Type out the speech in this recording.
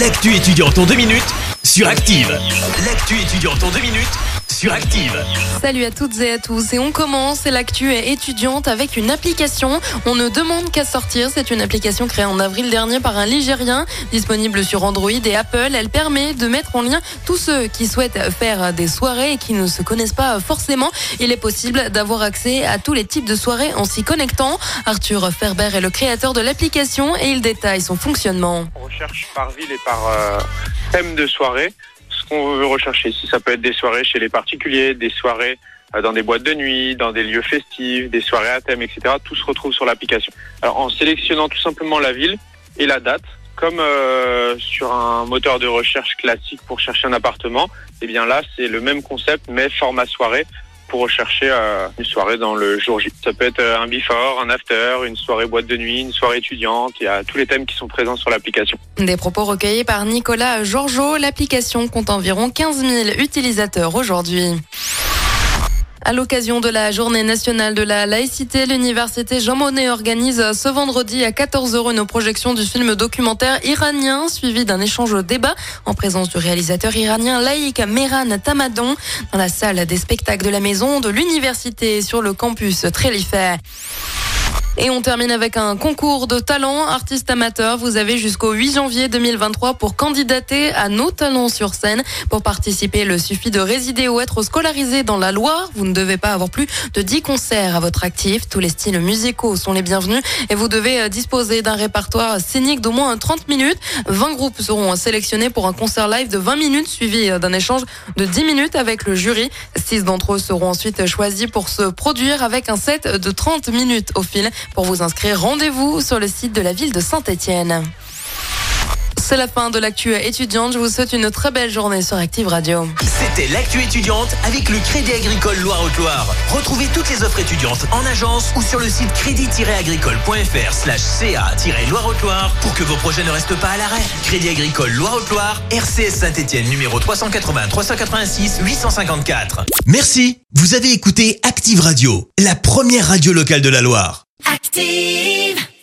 L'actu étudiante en deux minutes sur Active. L'actu étudiante en deux minutes sur Active. Salut à toutes et à tous. Et on commence, l'actu étudiante avec une application. On ne demande qu'à sortir. C'est une application créée en avril dernier par un Ligérien, disponible sur Android et Apple. Elle permet de mettre en lien tous ceux qui souhaitent faire des soirées et qui ne se connaissent pas forcément. Il est possible d'avoir accès à tous les types de soirées en s'y connectant. Arthur Ferber est le créateur de l'application et il détaille son fonctionnement. On recherche par ville et par euh, thème de soirée qu'on veut rechercher. Si ça peut être des soirées chez les particuliers, des soirées euh, dans des boîtes de nuit, dans des lieux festifs, des soirées à thème, etc. Tout se retrouve sur l'application. Alors en sélectionnant tout simplement la ville et la date, comme euh, sur un moteur de recherche classique pour chercher un appartement, eh bien là c'est le même concept mais format soirée pour rechercher euh, une soirée dans le jour J. Ça peut être euh, un before, un after, une soirée boîte de nuit, une soirée étudiante. Il y a tous les thèmes qui sont présents sur l'application. Des propos recueillis par Nicolas Georgeot. L'application compte environ 15 000 utilisateurs aujourd'hui. À l'occasion de la journée nationale de la laïcité, l'université Jean Monnet organise ce vendredi à 14h une projection du film documentaire iranien suivi d'un échange débat en présence du réalisateur iranien laïque Mehran Tamadon dans la salle des spectacles de la maison de l'université sur le campus Trélifert. Et on termine avec un concours de talents artistes amateurs. Vous avez jusqu'au 8 janvier 2023 pour candidater à nos talents sur scène. Pour participer, il suffit de résider ou être scolarisé dans la Loire. Vous ne devez pas avoir plus de 10 concerts à votre actif. Tous les styles musicaux sont les bienvenus et vous devez euh, disposer d'un répertoire scénique d'au moins 30 minutes. 20 groupes seront sélectionnés pour un concert live de 20 minutes suivi euh, d'un échange de 10 minutes avec le jury. Six d'entre eux seront ensuite choisis pour se produire avec un set de 30 minutes au fil. Pour vous inscrire, rendez-vous sur le site de la ville de Saint-Étienne. C'est la fin de l'actu étudiante. Je vous souhaite une très belle journée sur Active Radio. C'était l'actu étudiante avec le Crédit Agricole Loire-Haute-Loire. Retrouvez toutes les offres étudiantes en agence ou sur le site crédit-agricole.fr slash ca-loire-haute-Loire pour que vos projets ne restent pas à l'arrêt. Crédit Agricole Loire-Haute-Loire, RCS Saint-Etienne numéro 380 386 854. Merci. Vous avez écouté Active Radio, la première radio locale de la Loire. Active.